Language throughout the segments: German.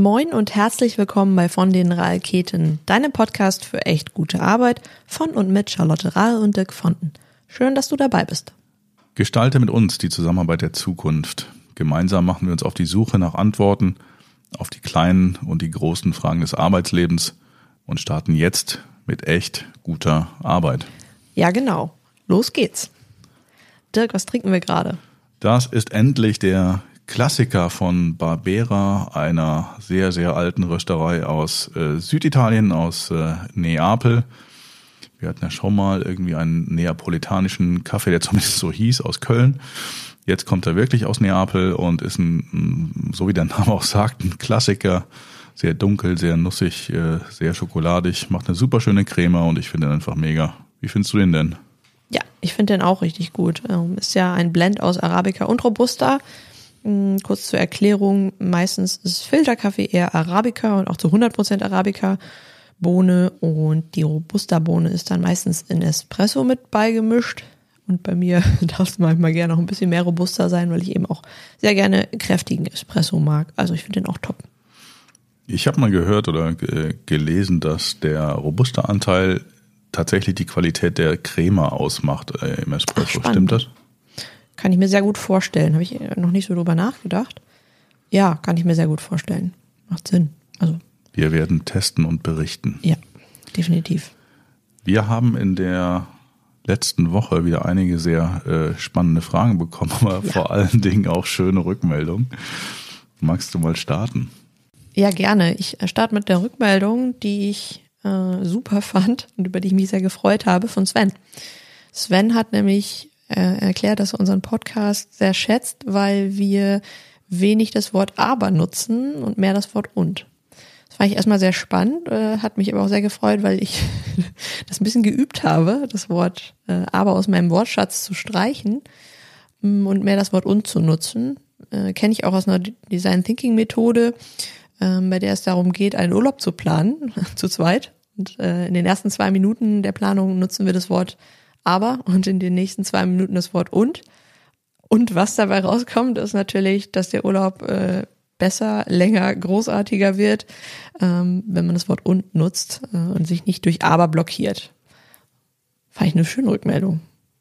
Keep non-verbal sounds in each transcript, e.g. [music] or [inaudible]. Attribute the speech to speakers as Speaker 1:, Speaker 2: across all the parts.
Speaker 1: Moin und herzlich willkommen bei Von den Raketen, deinem Podcast für echt gute Arbeit von und mit Charlotte Rahl und Dirk Fonten. Schön, dass du dabei bist.
Speaker 2: Gestalte mit uns die Zusammenarbeit der Zukunft. Gemeinsam machen wir uns auf die Suche nach Antworten auf die kleinen und die großen Fragen des Arbeitslebens und starten jetzt mit echt guter Arbeit.
Speaker 1: Ja, genau. Los geht's. Dirk, was trinken wir gerade?
Speaker 2: Das ist endlich der Klassiker von Barbera, einer sehr, sehr alten Rösterei aus äh, Süditalien, aus äh, Neapel. Wir hatten ja schon mal irgendwie einen neapolitanischen Kaffee, der [laughs] zumindest so hieß, aus Köln. Jetzt kommt er wirklich aus Neapel und ist ein, so wie der Name auch sagt, ein Klassiker. Sehr dunkel, sehr nussig, äh, sehr schokoladig, macht eine super schöne Creme und ich finde ihn einfach mega. Wie findest du den denn?
Speaker 1: Ja, ich finde den auch richtig gut. Ähm, ist ja ein Blend aus Arabica und Robusta. Mm, kurz zur Erklärung, meistens ist Filterkaffee eher Arabica und auch zu 100% Arabica Bohne und die Robusta-Bohne ist dann meistens in Espresso mit beigemischt. Und bei mir [laughs] darf es manchmal gerne noch ein bisschen mehr Robusta sein, weil ich eben auch sehr gerne kräftigen Espresso mag. Also ich finde den auch top.
Speaker 2: Ich habe mal gehört oder gelesen, dass der Robusta-Anteil tatsächlich die Qualität der Creme ausmacht äh, im Espresso. Ach, Stimmt das?
Speaker 1: Kann ich mir sehr gut vorstellen. Habe ich noch nicht so drüber nachgedacht. Ja, kann ich mir sehr gut vorstellen. Macht Sinn. Also.
Speaker 2: Wir werden testen und berichten.
Speaker 1: Ja, definitiv.
Speaker 2: Wir haben in der letzten Woche wieder einige sehr äh, spannende Fragen bekommen, aber ja. vor allen Dingen auch schöne Rückmeldungen. Magst du mal starten?
Speaker 1: Ja, gerne. Ich starte mit der Rückmeldung, die ich äh, super fand und über die ich mich sehr gefreut habe, von Sven. Sven hat nämlich äh, erklärt, dass er unseren Podcast sehr schätzt, weil wir wenig das Wort aber nutzen und mehr das Wort und. Das fand ich erstmal sehr spannend, äh, hat mich aber auch sehr gefreut, weil ich [laughs] das ein bisschen geübt habe, das Wort äh, aber aus meinem Wortschatz zu streichen mm, und mehr das Wort und zu nutzen. Äh, Kenne ich auch aus einer Design Thinking Methode ähm, bei der es darum geht, einen Urlaub zu planen, [laughs] zu zweit. Und äh, in den ersten zwei Minuten der Planung nutzen wir das Wort aber und in den nächsten zwei Minuten das Wort und. Und was dabei rauskommt, ist natürlich, dass der Urlaub äh, besser, länger, großartiger wird, ähm, wenn man das Wort und nutzt äh, und sich nicht durch aber blockiert. Fand ich eine schöne Rückmeldung.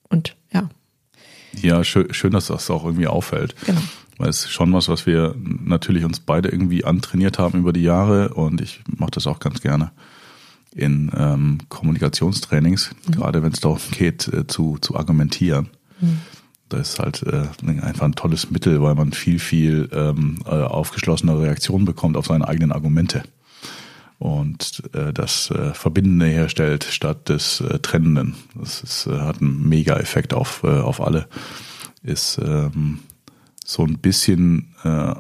Speaker 1: Und ja.
Speaker 2: Ja, schön, schön dass das auch irgendwie auffällt. Genau. Weil es ist schon was, was wir natürlich uns beide irgendwie antrainiert haben über die Jahre und ich mache das auch ganz gerne in ähm, Kommunikationstrainings, mhm. gerade wenn es darum geht, äh, zu, zu argumentieren. Mhm. Das ist halt äh, einfach ein tolles Mittel, weil man viel, viel ähm, äh, aufgeschlossene Reaktionen bekommt auf seine eigenen Argumente und äh, das äh, Verbindende herstellt statt des äh, Trennenden. Das ist, äh, hat einen Mega-Effekt auf, äh, auf alle. Ist ähm, so ein bisschen äh,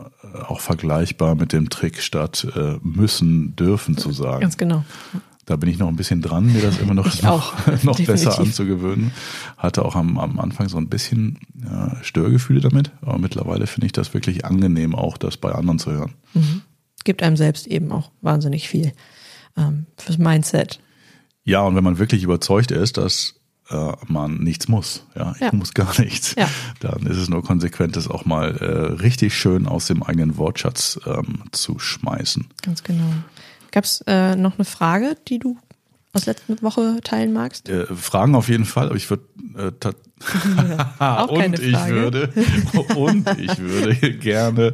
Speaker 2: auch vergleichbar mit dem Trick statt äh, müssen, dürfen zu sagen.
Speaker 1: Ganz genau.
Speaker 2: Da bin ich noch ein bisschen dran, mir das immer noch, [laughs] noch, noch besser anzugewöhnen. Hatte auch am, am Anfang so ein bisschen äh, Störgefühle damit, aber mittlerweile finde ich das wirklich angenehm, auch das bei anderen zu hören.
Speaker 1: Mhm. Gibt einem selbst eben auch wahnsinnig viel ähm, fürs Mindset.
Speaker 2: Ja, und wenn man wirklich überzeugt ist, dass äh, man nichts muss. Ja, ich ja. muss gar nichts. Ja. Dann ist es nur konsequent, das auch mal äh, richtig schön aus dem eigenen Wortschatz ähm, zu schmeißen.
Speaker 1: Ganz genau. Gab es äh, noch eine Frage, die du aus letzter Woche teilen magst?
Speaker 2: Äh, Fragen auf jeden Fall, aber ich [laughs] [laughs] würde äh,
Speaker 1: auch [laughs] und
Speaker 2: ich würde und ich würde gerne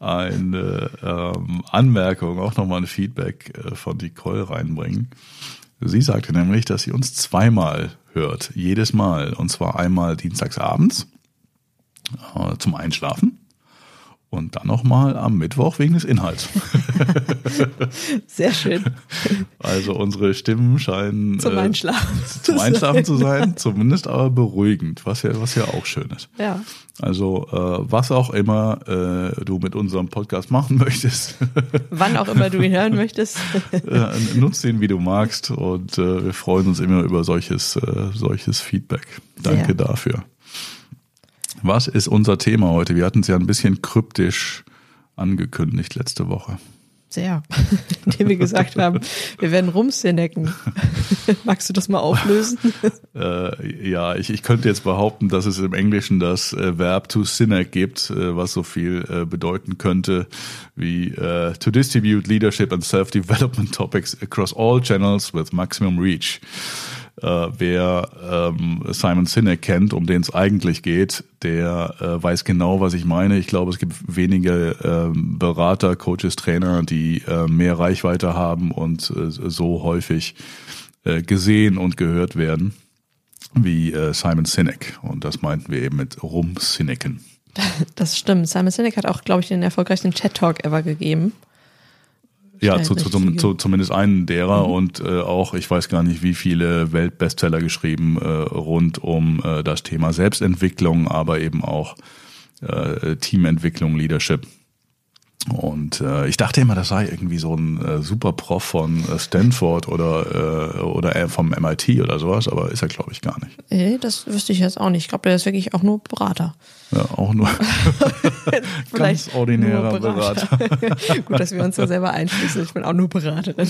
Speaker 2: eine ähm, Anmerkung, auch nochmal ein Feedback äh, von Nicole reinbringen. Sie sagte nämlich, dass sie uns zweimal hört, jedes Mal. Und zwar einmal dienstags abends äh, zum Einschlafen und dann nochmal am Mittwoch wegen des Inhalts. [laughs]
Speaker 1: Sehr schön.
Speaker 2: Also unsere Stimmen scheinen
Speaker 1: zum Einschlafen,
Speaker 2: äh, zum Einschlafen zu sein, zumindest aber beruhigend, was ja, was ja auch schön ist.
Speaker 1: Ja.
Speaker 2: Also äh, was auch immer äh, du mit unserem Podcast machen möchtest. [laughs]
Speaker 1: Wann auch immer du ihn hören möchtest. [laughs]
Speaker 2: äh, nutz ihn, wie du magst und äh, wir freuen uns immer über solches, äh, solches Feedback. Danke Sehr. dafür. Was ist unser Thema heute? Wir hatten es ja ein bisschen kryptisch angekündigt letzte Woche.
Speaker 1: Sehr. [laughs] Indem wir gesagt haben, wir werden rumsinecken. [laughs] Magst du das mal auflösen? [laughs]
Speaker 2: Äh, ja, ich, ich könnte jetzt behaupten, dass es im Englischen das äh, Verb to sinek gibt, äh, was so viel äh, bedeuten könnte wie äh, to distribute leadership and self-development topics across all channels with maximum reach äh, wer ähm, Simon Sinek kennt, um den es eigentlich geht, der äh, weiß genau, was ich meine. Ich glaube, es gibt wenige äh, Berater, Coaches, Trainer, die äh, mehr Reichweite haben und äh, so häufig äh, gesehen und gehört werden wie äh, Simon Sinek. Und das meinten wir eben mit Rumsinecken. [laughs]
Speaker 1: Das stimmt. Simon Sinek hat auch, glaube ich, den erfolgreichsten Chat-Talk ever gegeben.
Speaker 2: Ja, zu, zu, zum, zu, zumindest einen derer mhm. und äh, auch, ich weiß gar nicht, wie viele Weltbestseller geschrieben äh, rund um äh, das Thema Selbstentwicklung, aber eben auch äh, Teamentwicklung, Leadership. Und äh, ich dachte immer, das sei irgendwie so ein äh, Superprof von äh, Stanford oder, äh, oder äh, vom MIT oder sowas, aber ist er, glaube ich, gar nicht.
Speaker 1: Nee, das wüsste ich jetzt auch nicht. Ich glaube, der ist wirklich auch nur Berater.
Speaker 2: Ja, auch nur [laughs] [laughs] ganz ordinärer Berater.
Speaker 1: Berater. [laughs] Gut, dass wir uns da selber einschließen. Ich bin auch nur Beraterin.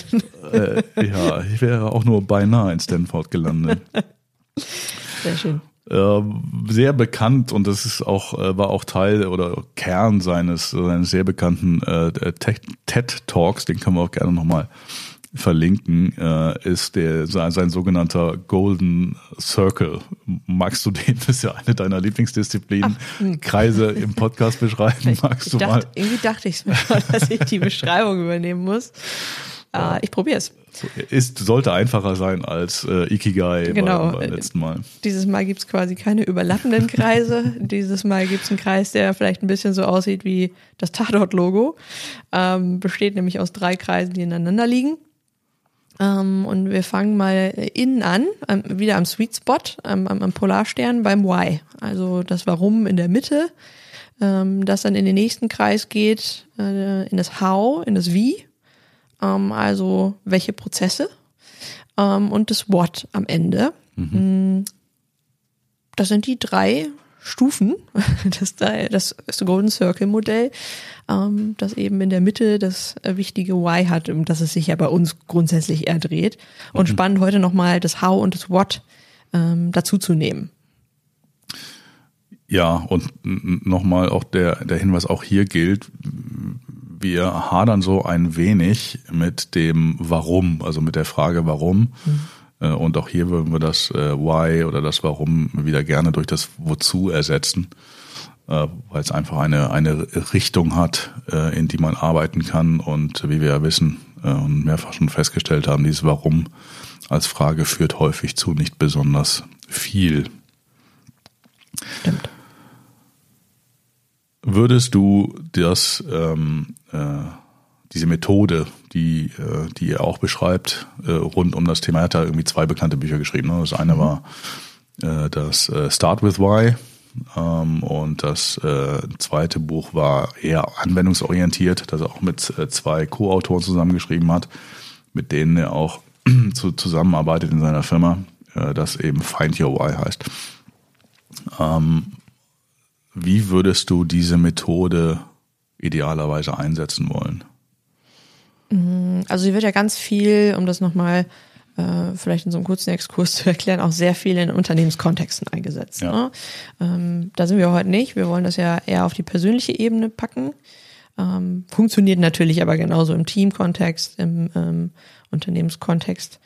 Speaker 2: äh, ja, ich wäre auch nur beinahe in Stanford gelandet.
Speaker 1: Sehr schön.
Speaker 2: Äh, sehr bekannt und das ist auch äh, war auch Teil oder Kern seines seines sehr bekannten äh, TED Talks, den können wir auch gerne nochmal verlinken, äh, ist der sein, sein sogenannter Golden Circle. Magst du den? Das ist ja eine deiner Lieblingsdisziplinen. Ach, hm. Kreise im Podcast beschreiben. [laughs] Magst du
Speaker 1: dachte,
Speaker 2: mal?
Speaker 1: Irgendwie dachte ich es mir schon, dass ich die Beschreibung übernehmen muss. Ja. ich probiere es.
Speaker 2: Ist, sollte einfacher sein als äh, Ikigai genau. beim, beim letzten Mal.
Speaker 1: Dieses Mal gibt's quasi keine überlappenden Kreise. [laughs] Dieses Mal gibt's einen Kreis, der vielleicht ein bisschen so aussieht wie das Tatort-Logo. Ähm, besteht nämlich aus drei Kreisen, die ineinander liegen. Ähm, und wir fangen mal innen an, ähm, wieder am Sweet Spot, am, am Polarstern beim Why. Also das Warum in der Mitte, ähm, das dann in den nächsten Kreis geht, äh, in das How, in das Wie ähm, also welche Prozesse ähm, und das What am Ende. Mhm. Mm, das sind die drei Stufen, [laughs] das, das, Golden Circle Modell, ähm, das eben in der Mitte das äh, wichtige Why hat, um das es sich ja bei uns grundsätzlich eher dreht. Und mhm. spannend heute nochmal das How und das What ähm, dazu zu nehmen.
Speaker 2: Ja, und nochmal auch der, der Hinweis auch hier gilt, wir hadern so ein wenig mit dem Warum, also mit der Frage Warum. Mhm. Und auch hier würden wir das äh, Why oder das Warum wieder gerne durch das Wozu ersetzen, äh, weil es einfach eine, eine Richtung hat, in die man arbeiten kann. Und wie wir ja wissen und mehrfach schon festgestellt haben, dieses Warum als Frage führt häufig zu nicht besonders viel. Würdest du das, ähm, äh, diese Methode, die, äh, die ihr auch beschreibt, äh, rund um das Thema, er hat da irgendwie zwei bekannte Bücher geschrieben. Ne? Das eine mhm. war äh, das äh, Start with Why ähm, und das äh, zweite Buch war eher anwendungsorientiert, das er auch mit äh, zwei Co-Autoren zusammengeschrieben hat, mit denen er auch [clears throat] zu, zusammenarbeitet in seiner Firma, äh, das eben Find Your Why heißt. Ähm, wie würdest du diese Methode idealerweise einsetzen wollen?
Speaker 1: Mm, also sie wird ja ganz viel, um das nochmal äh, vielleicht in so einem kurzen Exkurs zu erklären, auch sehr viel in Unternehmenskontexten eingesetzt. Ja. Ne? Ähm, da sind wir heute nicht. Wir wollen das ja eher auf die persönliche Ebene packen. Ähm, funktioniert natürlich aber genauso im Teamkontext, im ähm, Unternehmenskontext.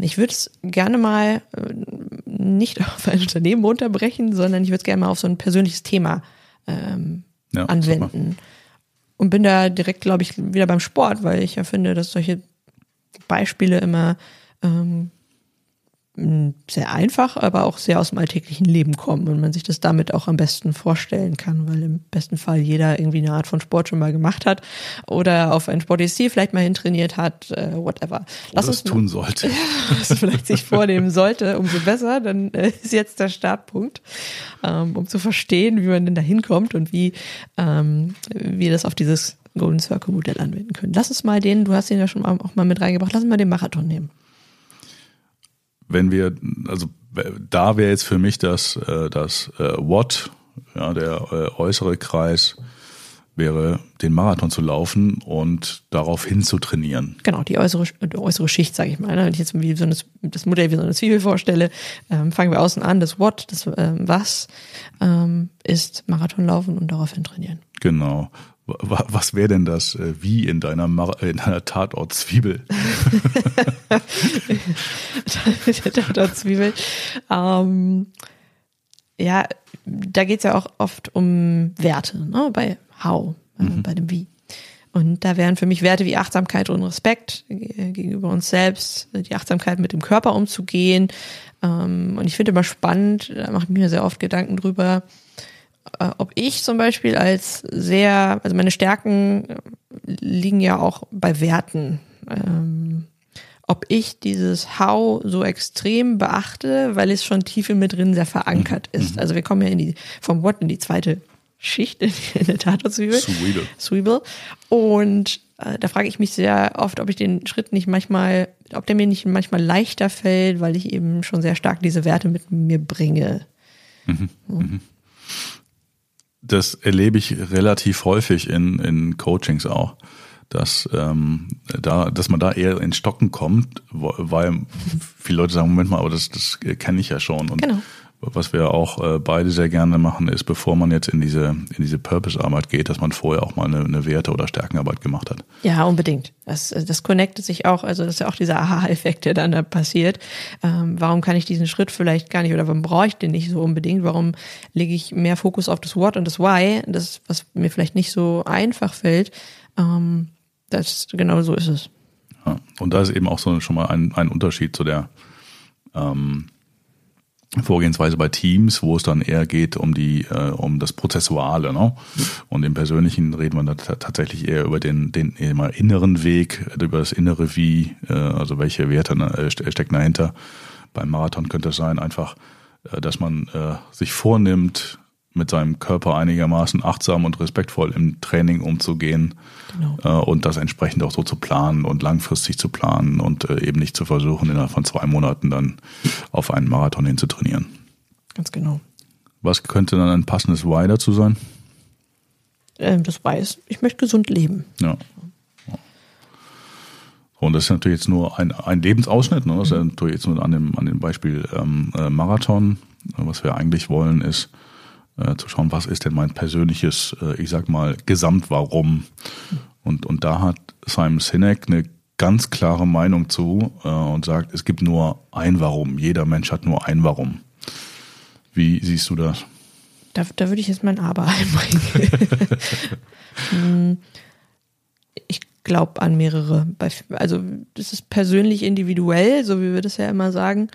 Speaker 1: Ich würde es gerne mal äh, nicht [laughs] auf ein Unternehmen runterbrechen, sondern ich würde es gerne mal auf so ein persönliches Thema ähm, ja, anwenden. Und bin da direkt, glaube ich, wieder beim Sport, weil ich ja finde, dass solche Beispiele immer ähm, sehr einfach, aber auch sehr aus dem alltäglichen Leben kommen und man sich das damit auch am besten vorstellen kann, weil im besten Fall jeder irgendwie eine Art von Sport schon mal gemacht hat oder auf ein sportliches Ziel vielleicht mal hintrainiert hat, äh, whatever.
Speaker 2: Lass uns tun sollte. [laughs]
Speaker 1: Ja, was vielleicht sich vornehmen sollte, umso besser. Dann äh, ist jetzt der Startpunkt, ähm, um zu verstehen, wie man denn da hinkommt und wie ähm, wir das auf dieses Golden Circle Modell anwenden können. Lass uns mal den, du hast den ja schon auch mal mit reingebracht, lass uns mal den Marathon nehmen
Speaker 2: wenn wir, also da wäre jetzt für mich das, äh, das äh, What, ja, der äh, äußere Kreis, wäre, den Marathon zu laufen und darauf hin zu trainieren.
Speaker 1: Genau, die äußere, die äußere Schicht, sage ich mal. Ne? Wenn ich jetzt wie so eine, das Modell wie so eine Zwiebel vorstelle, ähm, fangen wir außen an, das What, das ähm, Was ähm, ist Marathon laufen und daraufhin trainieren.
Speaker 2: Genau. Was wäre denn das äh, Wie in deiner, Mar in deiner Tatort-Zwiebel? [laughs]
Speaker 1: Tatort-Zwiebel. Ähm, ja, da geht's ja auch oft um Werte, ne? bei How, äh, mhm. bei dem Wie. Und da wären für mich Werte wie Achtsamkeit und Respekt gegenüber uns selbst, die Achtsamkeit mit dem Körper umzugehen. Ähm, und ich finde immer spannend, da mache ich mir sehr oft Gedanken drüber, äh, ob ich zum Beispiel als sehr, also meine Stärken liegen ja auch bei Werten. Ähm, ob ich dieses How so extrem beachte, weil es schon tief in mir drin sehr verankert mhm. ist. Also wir kommen ja in die, vom What in die zweite Schicht in, in der Tatortzwiebel.
Speaker 2: Zwiebel.
Speaker 1: Zwiebel. Und äh, da frage ich mich sehr oft, ob ich den Schritt nicht manchmal, ob der mir nicht manchmal leichter fällt, weil ich eben schon sehr stark diese Werte mit mir bringe. Mhm.
Speaker 2: Mhm. Das erlebe ich relativ häufig in, in Coachings auch dass ähm, da, dass man da eher ins Stocken kommt, weil viele Leute sagen, Moment mal, aber das, das kenne ich ja schon. Und genau. Was wir auch äh, beide sehr gerne machen, ist, bevor man jetzt in diese, in diese Purpose-Arbeit geht, dass man vorher auch mal eine, eine Werte- oder Stärkenarbeit gemacht hat.
Speaker 1: Ja, unbedingt. Das, das connectet sich auch, also das ist ja auch dieser Aha-Effekt, der dann da passiert. Ähm, warum kann ich diesen Schritt vielleicht gar nicht oder warum brauche ich den nicht so unbedingt? Warum lege ich mehr Fokus auf das What und das Why, das, was mir vielleicht nicht so einfach fällt? Ähm, das, genau so ist es.
Speaker 2: Ja, und da ist eben auch so schon mal ein, ein Unterschied zu der ähm, Vorgehensweise bei Teams, wo es dann eher geht um die äh, um das Prozessuale, ne? Und im Persönlichen reden wir da tatsächlich eher über den den immer inneren Weg, über das innere Wie, äh, also welche Werte äh, stecken dahinter. Beim Marathon könnte es sein einfach, äh, dass man äh, sich vornimmt, mit seinem Körper einigermaßen achtsam und respektvoll im Training umzugehen genau. äh, und das entsprechend auch so zu planen und langfristig zu planen und äh, eben nicht zu versuchen, innerhalb von zwei Monaten dann auf einen Marathon hin zu trainieren.
Speaker 1: Ganz genau.
Speaker 2: Was könnte dann ein passendes Why dazu sein?
Speaker 1: Ähm, das Why ist, ich möchte gesund leben.
Speaker 2: Ja. Und das ist natürlich jetzt nur ein, ein Lebensausschnitt. Ne? Das ist ja natürlich jetzt nur an dem, an dem Beispiel ähm, äh, Marathon. Was wir eigentlich wollen, ist, äh, zu schauen, was ist denn mein persönliches, äh, ich sag mal, Gesamtwarum. Und, und da hat Simon Sinek eine ganz klare Meinung zu äh, und sagt, es gibt nur ein Warum. Jeder Mensch hat nur ein Warum. Wie siehst du das?
Speaker 1: Da, da würde ich jetzt mein Aber [laughs] einbringen. [laughs] Hm, ich glaube an mehrere. Also das ist persönlich individuell, so wie wir das ja immer sagen.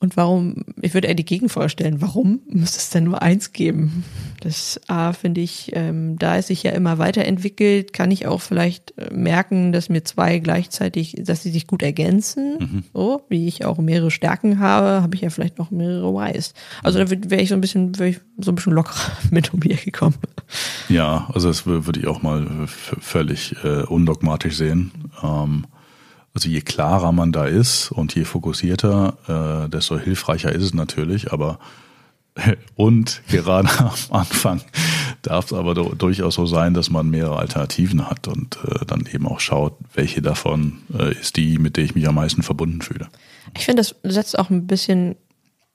Speaker 1: Und warum, ich würde eher die Gegenfrage stellen, warum muss es denn nur eins geben? Das A, finde ich, ähm, da es sich ja immer weiterentwickelt, kann ich auch vielleicht äh, merken, dass mir zwei gleichzeitig, dass sie sich gut ergänzen. Mhm. So, wie ich auch mehrere Stärken habe, habe ich ja vielleicht noch mehrere Whys. Also da wäre ich so ein bisschen, wäre ich so ein bisschen lockerer [laughs] mit um die Ecke gekommen.
Speaker 2: Ja, also das würde ich auch mal völlig äh, undogmatisch sehen. Ähm, also je klarer man da ist und je fokussierter, äh, desto hilfreicher ist es natürlich. Aber [laughs] und gerade am Anfang darf es aber durchaus so sein, dass man mehrere Alternativen hat und äh, dann eben auch schaut, welche davon äh, ist die, mit der ich mich am meisten verbunden fühle.
Speaker 1: Ich finde, das setzt auch ein bisschen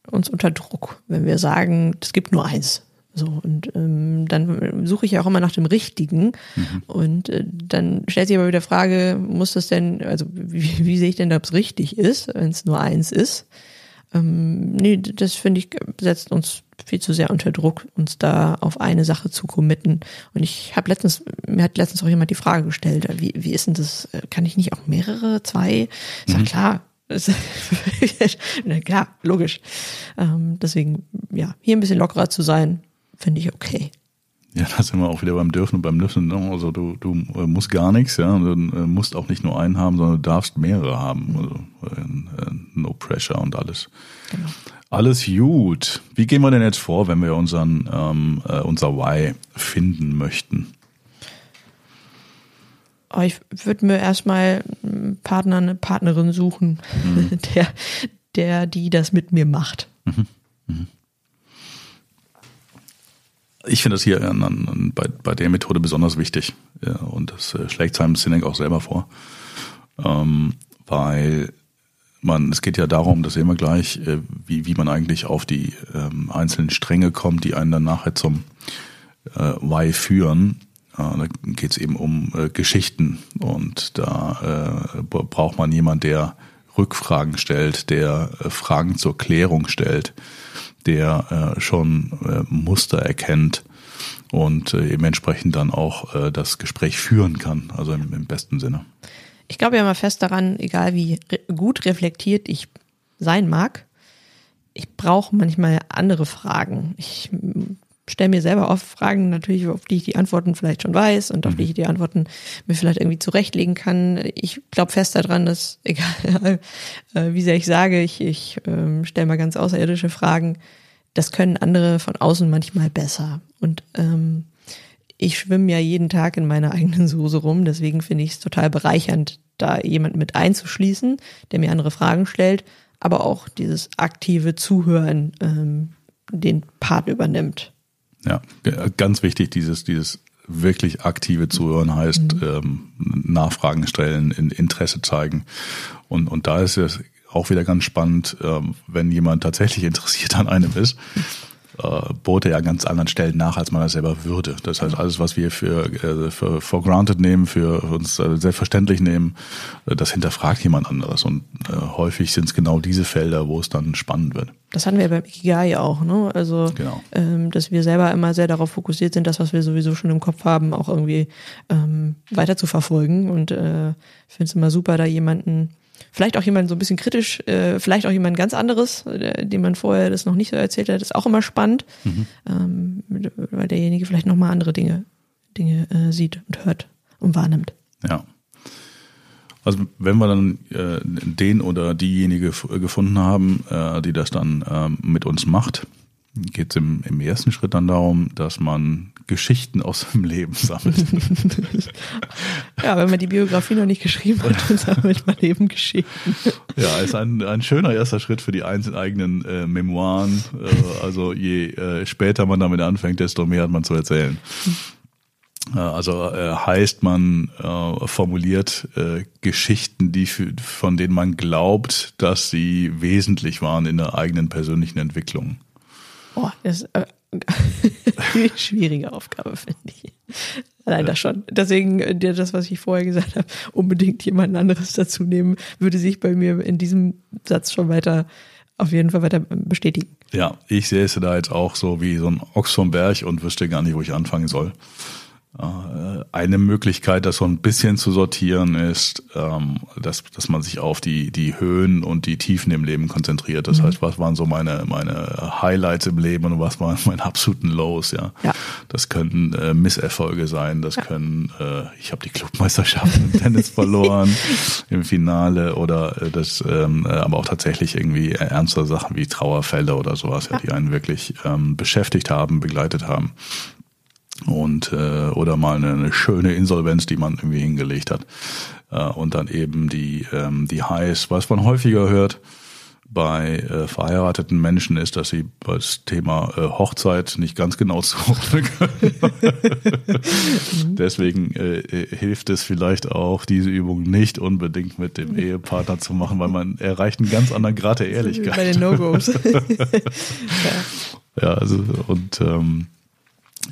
Speaker 1: uns unter Druck, wenn wir sagen, es gibt nur eins. So, und ähm, dann suche ich ja auch immer nach dem Richtigen. Mhm. Und äh, dann stellt sich aber wieder die Frage, muss das denn, also wie, wie sehe ich denn, ob es richtig ist, wenn es nur eins ist? Ähm, nee, das finde ich, setzt uns viel zu sehr unter Druck, uns da auf eine Sache zu committen. Und ich habe letztens, mir hat letztens auch jemand die Frage gestellt, wie, wie ist denn das, kann ich nicht auch mehrere, zwei? Ich sag, mhm. klar, [laughs] klar, logisch. Ähm, deswegen, ja, hier ein bisschen lockerer zu sein, finde ich okay.
Speaker 2: Ja, da sind wir auch wieder beim Dürfen und beim Nüssen. Ne? Also du, du äh, musst gar nichts, ja. Du äh, musst auch nicht nur einen haben, sondern du darfst mehrere haben. Also äh, no pressure und alles. Genau. Alles gut. Wie gehen wir denn jetzt vor, wenn wir unseren ähm, unser Why finden möchten?
Speaker 1: Oh, ich würde mir erstmal einen Partner, eine Partnerin suchen, mhm. [laughs] der, der, die das mit mir macht. Mhm. Mhm.
Speaker 2: Ich finde das hier an, an, bei, bei der Methode besonders wichtig. Ja, und das äh, schlägt Simon Sinek auch selber vor. Ähm, weil man, es geht ja darum, das sehen wir gleich, äh, wie, wie man eigentlich auf die ähm, einzelnen Stränge kommt, die einen dann nachher zum äh, Why führen. Äh, da geht es eben um äh, Geschichten und da äh, braucht man jemand, der Rückfragen stellt, der äh, Fragen zur Klärung stellt der äh, schon äh, Muster erkennt und äh, eben entsprechend dann auch äh, das Gespräch führen kann, also im, im besten Sinne.
Speaker 1: Ich glaube ja mal fest daran, egal wie re gut reflektiert ich sein mag, ich brauche manchmal andere Fragen. Ich stelle mir selber oft Fragen, natürlich, auf die ich die Antworten vielleicht schon weiß und auf die mhm. ich die Antworten mir vielleicht irgendwie zurechtlegen kann. Ich glaube fest daran, dass, [laughs] egal äh, wie sehr ich sage, ich, ich äh, stelle mal ganz außerirdische Fragen, das können andere von außen manchmal besser. Und ähm, ich schwimme ja jeden Tag in meiner eigenen Soße rum, deswegen finde ich es total bereichernd, da jemand mit einzuschließen, der mir andere Fragen stellt, aber auch dieses aktive Zuhören ähm, den Part übernimmt.
Speaker 2: Ja, ganz wichtig, dieses, dieses wirklich aktive Zuhören heißt mhm. ähm, Nachfragen stellen, Interesse zeigen. Und, und da ist es auch wieder ganz spannend, ähm, wenn jemand tatsächlich [laughs] interessiert an einem ist äh, Boote ja an ganz anderen Stellen nach, als man das selber würde. Das heißt, alles, was wir für, äh, für for granted nehmen, für uns äh, selbstverständlich nehmen, äh, das hinterfragt jemand anderes. Und äh, häufig sind es genau diese Felder, wo es dann spannend wird.
Speaker 1: Das hatten wir beim Ikigai auch, ne? Also, genau. ähm, dass wir selber immer sehr darauf fokussiert sind, das, was wir sowieso schon im Kopf haben, auch irgendwie ähm, weiter zu verfolgen. Und äh, ich finde es immer super, da jemanden Vielleicht auch jemand so ein bisschen kritisch, äh, vielleicht auch jemand ganz anderes, äh, dem man vorher das noch nicht so erzählt hat, ist auch immer spannend, mhm. ähm, weil derjenige vielleicht nochmal andere Dinge, Dinge äh, sieht und hört und wahrnimmt.
Speaker 2: Ja. Also wenn wir dann äh, den oder diejenige gefunden haben, äh, die das dann ähm, mit uns macht, geht es im, im ersten Schritt dann darum, dass man Geschichten aus dem Leben sammelt. [laughs]
Speaker 1: ja, wenn man die Biografie noch nicht geschrieben hat, dann sammelt man eben Geschichten.
Speaker 2: Ja, ist ein, ein schöner erster Schritt für die einzelnen eigenen äh, Memoiren. Äh, also je äh, später man damit anfängt, desto mehr hat man zu erzählen. Äh, also äh, heißt man äh, formuliert Geschichten, die für, von denen man glaubt, dass sie wesentlich waren in der eigenen persönlichen Entwicklung.
Speaker 1: Oh, das ist äh, [laughs] eine schwierige Aufgabe, finde ich. Allein das schon. Deswegen, äh, das, was ich vorher gesagt habe, unbedingt jemand anderes dazu nehmen, würde sich bei mir in diesem Satz schon weiter, auf jeden Fall weiter bestätigen.
Speaker 2: Ja, ich sehe es da jetzt auch so wie so ein Ochs vom Berg und wüsste gar nicht, wo ich anfangen soll. Äh, eine Möglichkeit, das so ein bisschen zu sortieren, ist, ähm, dass, dass man sich auf die, die Höhen und die Tiefen im Leben konzentriert. Das mhm. heißt, was waren so meine, meine Highlights im Leben und was waren meine absoluten Lows, ja. ja. Das können äh, Misserfolge sein, das ja. können, äh, ich habe die Clubmeisterschaft im Tennis [laughs] verloren im Finale oder äh, das, ähm, äh, aber auch tatsächlich irgendwie ernste Sachen wie Trauerfälle oder sowas, ja, die einen wirklich ähm, beschäftigt haben, begleitet haben und äh, oder mal eine, eine schöne Insolvenz, die man irgendwie hingelegt hat äh, und dann eben die ähm, die Highs, was man häufiger hört bei äh, verheirateten Menschen ist, dass sie das Thema äh, Hochzeit nicht ganz genau [laughs] zuordnen können. [laughs] Deswegen äh, äh, hilft es vielleicht auch, diese Übung nicht unbedingt mit dem Ehepartner zu machen, weil man erreicht einen ganz anderen Grad der Ehrlichkeit. Bei den No-Gos. [laughs] ja. ja, also und ähm,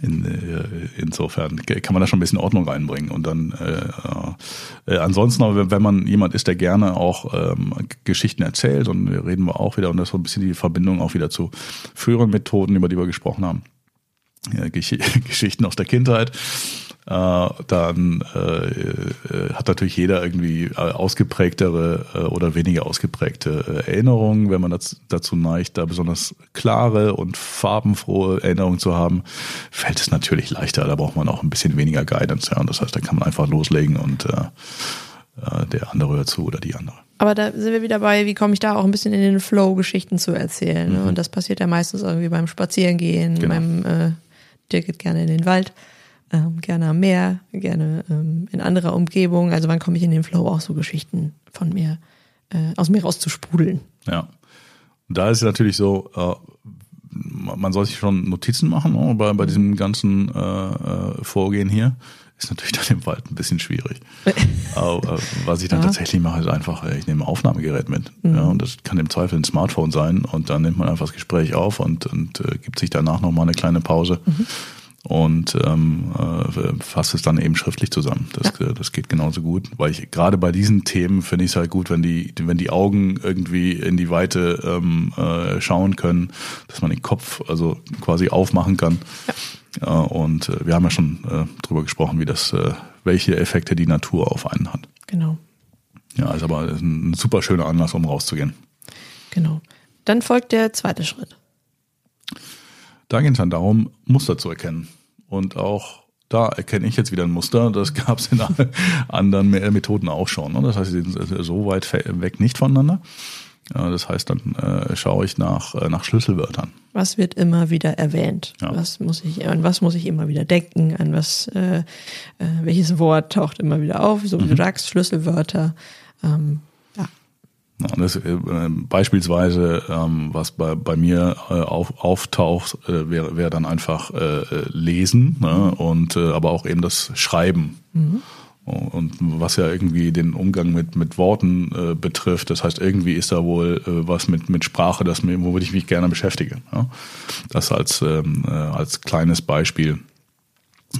Speaker 2: in, äh, insofern kann man da schon ein bisschen Ordnung reinbringen. Und dann äh, äh, ansonsten, aber wenn man jemand ist, der gerne auch ähm, Geschichten erzählt, und wir reden wir auch wieder, und das ist so ein bisschen die Verbindung auch wieder zu früheren Methoden, über die wir gesprochen haben. Ja, Gesch [laughs] Geschichten aus der Kindheit äh, dann äh, äh, hat natürlich jeder irgendwie äh, ausgeprägtere äh, oder weniger ausgeprägte äh, Erinnerungen. Wenn man dazu neigt, da besonders klare und farbenfrohe Erinnerungen zu haben, fällt es natürlich leichter. Da braucht man auch ein bisschen weniger Guidance. Ja. Und das heißt, da kann man einfach loslegen und äh, äh, der andere hört zu oder die andere.
Speaker 1: Aber da sind wir wieder bei, wie komme ich da auch ein bisschen in den Flow, Geschichten zu erzählen. Mhm. Und das passiert ja meistens irgendwie beim Spazierengehen, genau. beim äh, Dirk geht gerne in den Wald ähm, gerne am Meer, gerne ähm, in anderer Umgebung. Also wann komme ich in den Flow, auch so Geschichten von mir, äh, aus mir rauszusprudeln.
Speaker 2: Ja. Und da ist es natürlich so, äh, man soll sich schon Notizen machen ne, bei, bei diesem ganzen äh, äh, Vorgehen hier. Ist natürlich dann im Wald ein bisschen schwierig. [laughs] Aber äh, was ich dann ja. tatsächlich mache, ist einfach, ich nehme ein Aufnahmegerät mit. Mhm. Ja, und das kann im Zweifel ein Smartphone sein. Und dann nimmt man einfach das Gespräch auf und, und äh, gibt sich danach nochmal eine kleine Pause. Mhm und ähm, äh, fasse es dann eben schriftlich zusammen. Das, ja. Äh, das geht genauso gut, weil ich gerade bei diesen Themen finde ich es halt gut, wenn die, wenn die Augen irgendwie in die Weite ähm, äh, schauen können, dass man den Kopf also quasi aufmachen kann. Ja. Äh, und äh, wir haben ja schon äh, drüber gesprochen, wie das, äh, welche Effekte die Natur auf einen hat.
Speaker 1: Genau.
Speaker 2: Ja, ist aber ein super schöner Anlass, um rauszugehen.
Speaker 1: Genau. Dann folgt der zweite Schritt.
Speaker 2: Da geht es dann darum, Muster zu erkennen. Und auch da erkenne ich jetzt wieder ein Muster. Das [laughs] gab es in anderen Methoden auch schon. Das heißt, sie sind so weit weg nicht voneinander. Das heißt, dann äh, schaue ich nach, äh, nach Schlüsselwörtern.
Speaker 1: Was wird immer wieder erwähnt? Ja. Was muss ich, an was muss ich immer wieder denken? An was, äh, äh, welches Wort taucht immer wieder auf? So wie mhm. du sagst, Schlüsselwörter. Ähm,
Speaker 2: das, äh, beispielsweise, ähm, was bei, bei mir äh, auf, auftaucht, äh, wäre wär dann einfach äh, äh, Lesen ne? und äh, aber auch eben das Schreiben. Mhm. Und was ja irgendwie den Umgang mit, mit Worten äh, betrifft, das heißt, irgendwie ist da wohl äh, was mit, mit Sprache, das womit ich mich gerne beschäftige. Ja? Das als, ähm, äh, als kleines Beispiel.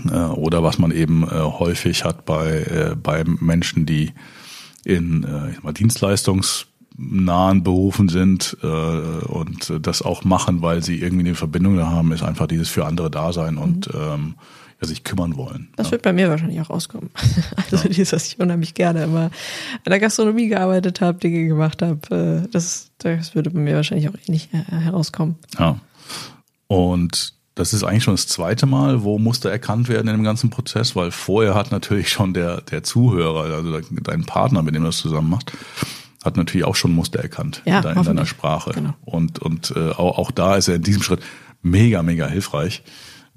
Speaker 2: Äh, oder was man eben äh, häufig hat bei, bei Menschen, die in ich sag mal, Dienstleistungs nahen Berufen sind äh, und das auch machen, weil sie irgendwie eine Verbindung da haben, ist einfach dieses für andere Dasein mhm. und ähm, ja, sich kümmern wollen.
Speaker 1: Das ja. wird bei mir wahrscheinlich auch rauskommen. [laughs] Also ja. dieses, dass ich unheimlich gerne immer in der Gastronomie gearbeitet habe, Dinge gemacht habe, äh, das, das würde bei mir wahrscheinlich auch ähnlich äh, herauskommen.
Speaker 2: Ja. Und das ist eigentlich schon das zweite Mal, wo Muster erkannt werden in dem ganzen Prozess, weil vorher hat natürlich schon der, der Zuhörer, also dein Partner, mit dem du das zusammen machst, hat natürlich auch schon Muster erkannt
Speaker 1: ja,
Speaker 2: in, deiner Sprache. Genau. Und, und äh, auch, auch da ist er in diesem Schritt mega, mega hilfreich,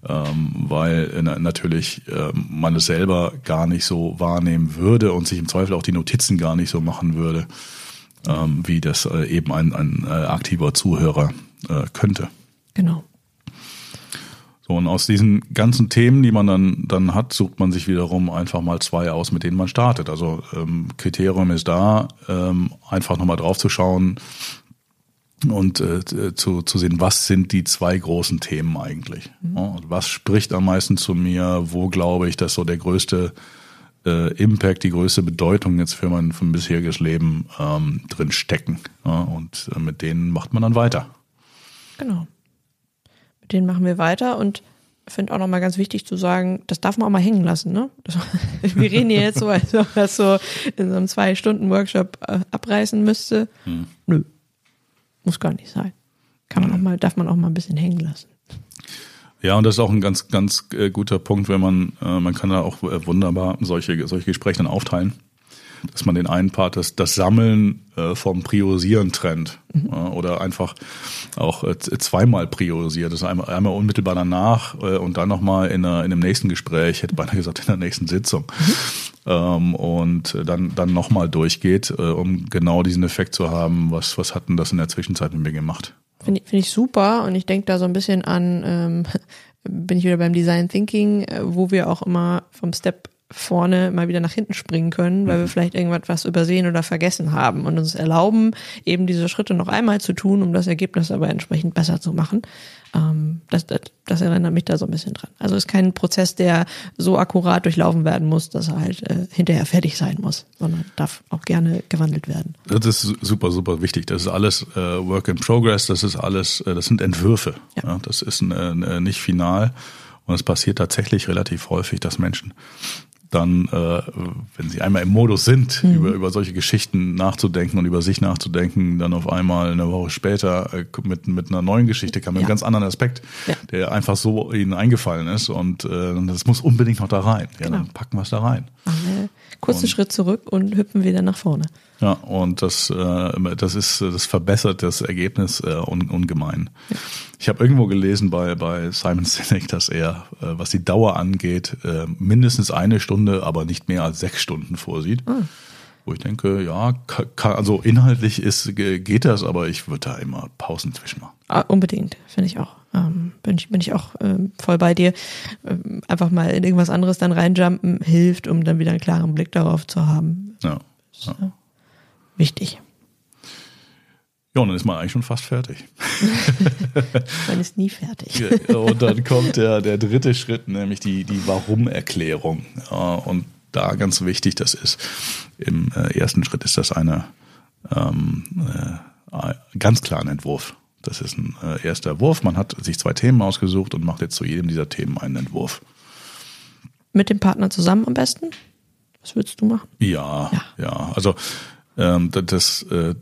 Speaker 2: ähm, weil äh, natürlich äh, man es selber gar nicht so wahrnehmen würde und sich im Zweifel auch die Notizen gar nicht so machen würde, ähm, wie das äh, eben ein, ein äh, aktiver Zuhörer äh, könnte.
Speaker 1: Genau.
Speaker 2: So, und aus diesen ganzen Themen, die man dann, dann hat, sucht man sich wiederum einfach mal zwei aus, mit denen man startet. Also ähm, Kriterium ist da, ähm, einfach nochmal drauf zu schauen und äh, zu, zu sehen, was sind die zwei großen Themen eigentlich? Mhm. Ja, was spricht am meisten zu mir? Wo glaube ich, dass so der größte äh, Impact, die größte Bedeutung jetzt für mein, für mein bisheriges Leben ähm, drin stecken? Ja, und äh, mit denen macht man dann weiter.
Speaker 1: Genau denen machen wir weiter und finde auch nochmal ganz wichtig zu sagen, das darf man auch mal hängen lassen. Ne? [laughs] Wir reden hier jetzt so, als ob das so in so einem Zwei-Stunden-Workshop äh, abreißen müsste. Hm. Nö, muss gar nicht sein. Kann man auch mal, darf man auch mal ein bisschen hängen lassen.
Speaker 2: Ja, und das ist auch ein ganz, ganz äh, guter Punkt, wenn man, äh, man kann da auch wunderbar solche, solche Gespräche dann aufteilen dass man den einen Part, das, das Sammeln äh, vom Priorisieren trennt. Mhm. Äh, oder einfach auch äh, zweimal priorisiert. Das ist einmal, einmal unmittelbar danach äh, und dann nochmal in, in einem nächsten Gespräch, hätte beinahe gesagt, in der nächsten Sitzung. Mhm. Ähm, und dann, dann nochmal durchgeht, äh, um genau diesen Effekt zu haben, was, was hat denn das in der Zwischenzeit mit mir gemacht?
Speaker 1: Finde ich, find ich super und ich denke da so ein bisschen an, ähm, [laughs] bin ich wieder beim Design Thinking, äh, wo wir auch immer vom Step vorne mal wieder nach hinten springen können, weil wir mhm. vielleicht irgendwas was übersehen oder vergessen haben und uns erlauben, eben diese Schritte noch einmal zu tun, um das Ergebnis aber entsprechend besser zu machen. Ähm, das, das, das erinnert mich da so ein bisschen dran. Also ist kein Prozess, der so akkurat durchlaufen werden muss, dass er halt äh, hinterher fertig sein muss, sondern darf auch gerne gewandelt werden.
Speaker 2: Das ist super, super wichtig. Das ist alles äh, Work in Progress, das ist alles, äh, das sind Entwürfe. Ja. ja das ist äh, nicht final. Und es passiert tatsächlich relativ häufig, dass Menschen dann, äh, wenn sie einmal im Modus sind, mhm. über, über solche Geschichten nachzudenken und über sich nachzudenken, dann auf einmal eine Woche später äh, mit, mit einer neuen Geschichte kam, mit ja. einem ganz anderen Aspekt, ja. der einfach so ihnen eingefallen ist und äh, das muss unbedingt noch da rein. Ja, genau. dann packen wir es da rein.
Speaker 1: Machen kurzen und, Schritt zurück und hüpfen wieder nach vorne.
Speaker 2: Ja, und das, äh, das ist, das verbessert das Ergebnis äh, un, ungemein. Ja. Ich habe irgendwo gelesen bei, bei Simon Sinek, dass er, äh, was die Dauer angeht, äh, mindestens eine Stunde, aber nicht mehr als sechs Stunden vorsieht. Mhm. Wo ich denke, ja, kann, also inhaltlich ist, geht das, aber ich würde da immer Pausen zwischen machen.
Speaker 1: Ah, unbedingt, finde ich auch. Ähm, bin, ich, bin ich auch ähm, voll bei dir. Ähm, einfach mal in irgendwas anderes dann reinjumpen hilft, um dann wieder einen klaren Blick darauf zu haben.
Speaker 2: Ja. ja.
Speaker 1: Äh, wichtig.
Speaker 2: Ja, und dann ist man eigentlich schon fast fertig. [laughs]
Speaker 1: man ist nie fertig.
Speaker 2: und dann kommt der, der dritte Schritt, nämlich die, die Warum-Erklärung. Ja, und da ganz wichtig, das ist im äh, ersten Schritt ist das eine ähm, äh, ganz klaren Entwurf. Das ist ein äh, erster Wurf. Man hat sich zwei Themen ausgesucht und macht jetzt zu jedem dieser Themen einen Entwurf.
Speaker 1: Mit dem Partner zusammen am besten? Was würdest du machen?
Speaker 2: Ja, ja. ja. Also ähm, das, äh,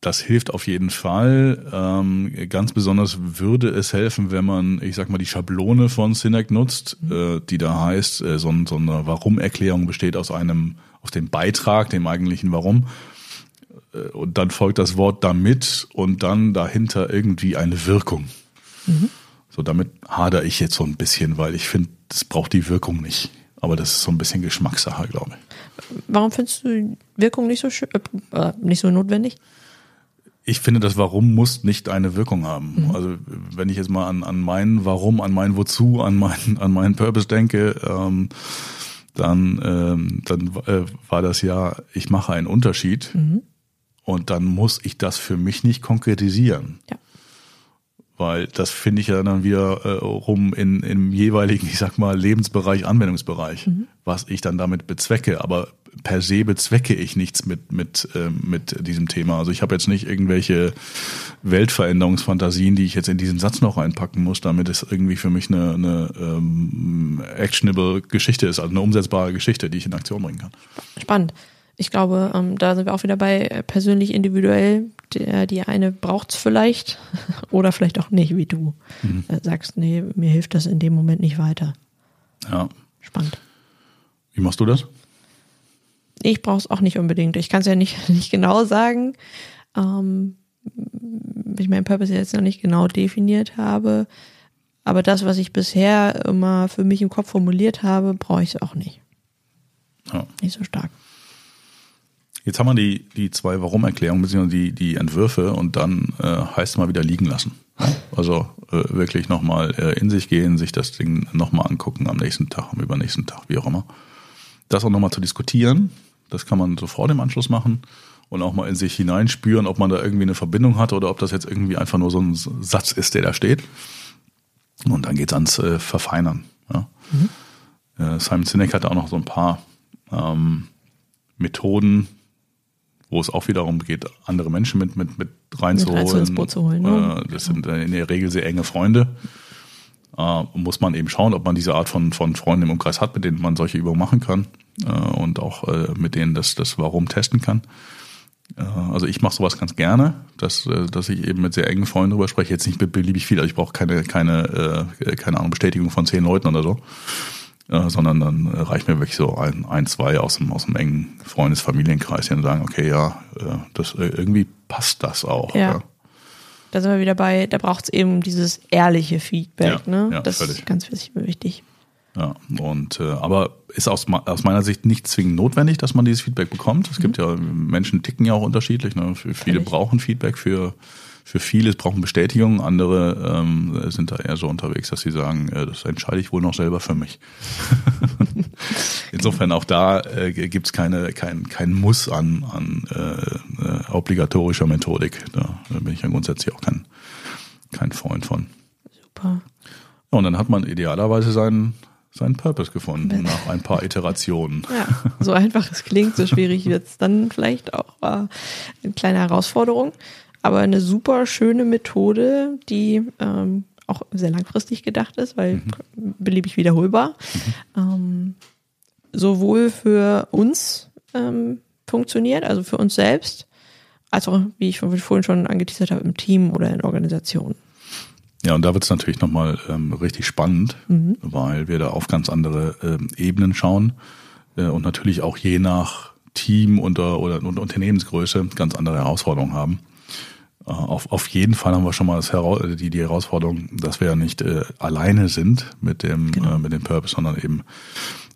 Speaker 2: das hilft auf jeden Fall. Ähm, ganz besonders würde es helfen, wenn man, ich sag mal, die Schablone von Synac nutzt, mhm. äh, die da heißt, äh, so, so eine Warum-Erklärung besteht aus einem, aus dem Beitrag, dem eigentlichen Warum. Äh, und dann folgt das Wort damit und dann dahinter irgendwie eine Wirkung. Mhm. So, damit hader ich jetzt so ein bisschen, weil ich finde, das braucht die Wirkung nicht. Aber das ist so ein bisschen Geschmackssache, glaube ich.
Speaker 1: Warum findest du Wirkung nicht so schön, äh, nicht so notwendig?
Speaker 2: Ich finde, das Warum muss nicht eine Wirkung haben. Mhm. Also wenn ich jetzt mal an, an mein Warum, an mein Wozu, an meinen [laughs] an meinen Purpose denke, ähm, dann, ähm, dann äh, war das ja, ich mache einen Unterschied mhm. und dann muss ich das für mich nicht konkretisieren. Ja. Weil das finde ich ja dann wieder äh, rum in, im jeweiligen, [laughs] ich sag mal, Lebensbereich, Anwendungsbereich, mhm. was ich dann damit bezwecke. Aber per se bezwecke ich nichts mit, mit, äh, mit diesem Thema. Also ich habe jetzt nicht irgendwelche Weltveränderungsfantasien, die ich jetzt in diesen Satz noch reinpacken muss, damit es irgendwie für mich eine, eine ähm, actionable Geschichte ist, also eine umsetzbare Geschichte, die ich in Aktion bringen kann.
Speaker 1: Spannend. Ich glaube, ähm, da sind wir auch wieder bei äh, persönlich individuell. Der, die eine braucht's vielleicht [laughs] oder vielleicht auch nicht, wie du mhm. Äh, sagst, nee, mir hilft das in dem Moment nicht weiter.
Speaker 2: Ja.
Speaker 1: Spannend.
Speaker 2: Wie machst du das?
Speaker 1: Ich brauche es auch nicht unbedingt. Ich kann es ja nicht, [laughs] nicht genau sagen. Ähm, ich meinen Purpose jetzt noch nicht genau definiert habe. Aber das, was ich bisher immer für mich im Kopf formuliert habe, brauche ich es auch nicht. Ja. Nicht so stark.
Speaker 2: Jetzt haben wir die, die zwei Warum-Erklärungen, beziehungsweise die, die Entwürfe und dann äh, heißt es mal wieder liegen lassen. Also äh, wirklich nochmal äh, in sich gehen, sich das Ding nochmal angucken am nächsten Tag, am übernächsten Tag, wie auch immer. Das auch nochmal zu diskutieren, das kann man sofort im Anschluss machen und auch mal in sich hineinspüren, ob man da irgendwie eine Verbindung hat oder ob das jetzt irgendwie einfach nur so ein Satz ist, der da steht. Und dann geht's ans äh, Verfeinern. Ja. Mhm. Äh, Simon Sinek hatte auch noch so ein paar ähm, Methoden, wo es auch wiederum geht, andere Menschen mit, mit, mit reinzuholen. Mit ins Boot zu holen, ne? äh, das sind in der Regel sehr enge Freunde. Äh, muss man eben schauen, ob man diese Art von, von Freunden im Umkreis hat, mit denen man solche Übungen machen kann äh, und auch äh, mit denen das, das Warum testen kann. Äh, also ich mache sowas ganz gerne, dass, äh, dass ich eben mit sehr engen Freunden drüber spreche. Jetzt nicht beliebig viel, also ich brauche keine, keine, äh, keine Ahnung, Bestätigung von zehn Leuten oder so. Sondern dann reicht mir wirklich so ein, ein zwei aus dem, aus dem engen Freundes-Familienkreis, die dann sagen, okay, ja, das, irgendwie passt das auch.
Speaker 1: Ja. ja. Da sind wir wieder bei, da braucht es eben dieses ehrliche Feedback, ja, ne? Ja, das völlig. ist ganz wichtig.
Speaker 2: Ja, und äh, aber ist aus, aus meiner Sicht nicht zwingend notwendig, dass man dieses Feedback bekommt. Es mhm. gibt ja Menschen ticken ja auch unterschiedlich. Ne? Viele Völlig. brauchen Feedback für für viele brauchen Bestätigung, andere ähm, sind da eher so unterwegs, dass sie sagen, äh, das entscheide ich wohl noch selber für mich. [laughs] Insofern auch da äh, gibt es keine, kein, kein Muss an, an äh, äh, obligatorischer Methodik. Da, da bin ich ja grundsätzlich auch kein, kein Freund von.
Speaker 1: Super.
Speaker 2: Und dann hat man idealerweise seinen, seinen Purpose gefunden [laughs] nach ein paar Iterationen.
Speaker 1: Ja, so einfach es klingt, so schwierig wird es dann vielleicht auch. War eine kleine Herausforderung. Aber eine super schöne Methode, die ähm, auch sehr langfristig gedacht ist, weil mhm. beliebig wiederholbar. Mhm. Ähm, sowohl für uns ähm, funktioniert, also für uns selbst, als auch, wie ich vorhin schon angeteasert habe, im Team oder in Organisationen.
Speaker 2: Ja, und da wird es natürlich nochmal ähm, richtig spannend, mhm. weil wir da auf ganz andere ähm, Ebenen schauen äh, und natürlich auch je nach Team oder, oder, oder Unternehmensgröße ganz andere Herausforderungen haben. Äh, auf, auf jeden Fall haben wir schon mal das die, die Herausforderung, dass wir ja nicht äh, alleine sind mit dem, genau. äh, mit dem Purpose, sondern eben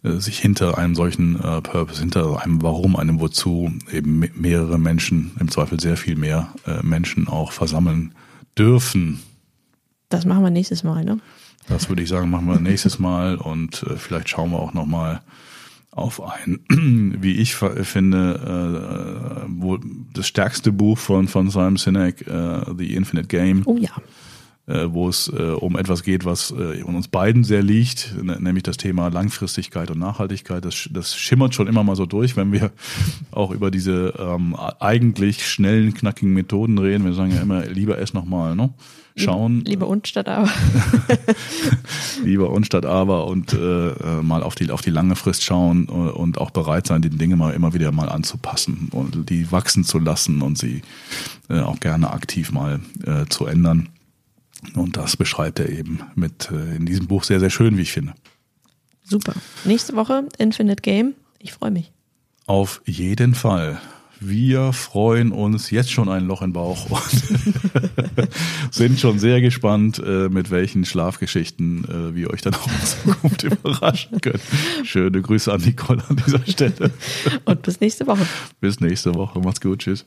Speaker 2: äh, sich hinter einem solchen äh, Purpose, hinter einem Warum, einem Wozu eben mehrere Menschen, im Zweifel sehr viel mehr äh, Menschen auch versammeln dürfen.
Speaker 1: Das machen wir nächstes Mal, ne?
Speaker 2: Das würde ich sagen, machen wir nächstes [laughs] Mal und äh, vielleicht schauen wir auch nochmal auf ein, [clears throat] wie ich finde, äh, wo das stärkste Buch von, von Simon Sinek, äh, The Infinite Game.
Speaker 1: Oh ja
Speaker 2: wo es äh, um etwas geht, was äh, uns beiden sehr liegt, nämlich das Thema Langfristigkeit und Nachhaltigkeit. Das, das schimmert schon immer mal so durch, wenn wir [laughs] auch über diese ähm, eigentlich schnellen, knackigen Methoden reden. Wir sagen ja immer, lieber erst nochmal, ne? Schauen.
Speaker 1: Lieber und statt aber. [laughs]
Speaker 2: lieber und statt aber und äh, äh, mal auf die, auf die lange Frist schauen und auch bereit sein, die Dinge mal immer wieder mal anzupassen und die wachsen zu lassen und sie äh, auch gerne aktiv mal äh, zu ändern. Und das beschreibt er eben mit äh, in diesem Buch sehr, sehr schön, wie ich finde.
Speaker 1: Super. Nächste Woche Infinite Game. Ich freue mich.
Speaker 2: Auf jeden Fall. Wir freuen uns jetzt schon ein Loch im Bauch und [laughs] sind schon sehr gespannt, äh, mit welchen Schlafgeschichten äh, wir euch dann auch in Zukunft [laughs] überraschen können. Schöne Grüße an Nicole an dieser Stelle.
Speaker 1: Und bis nächste Woche.
Speaker 2: Bis nächste Woche. Macht's gut. Tschüss.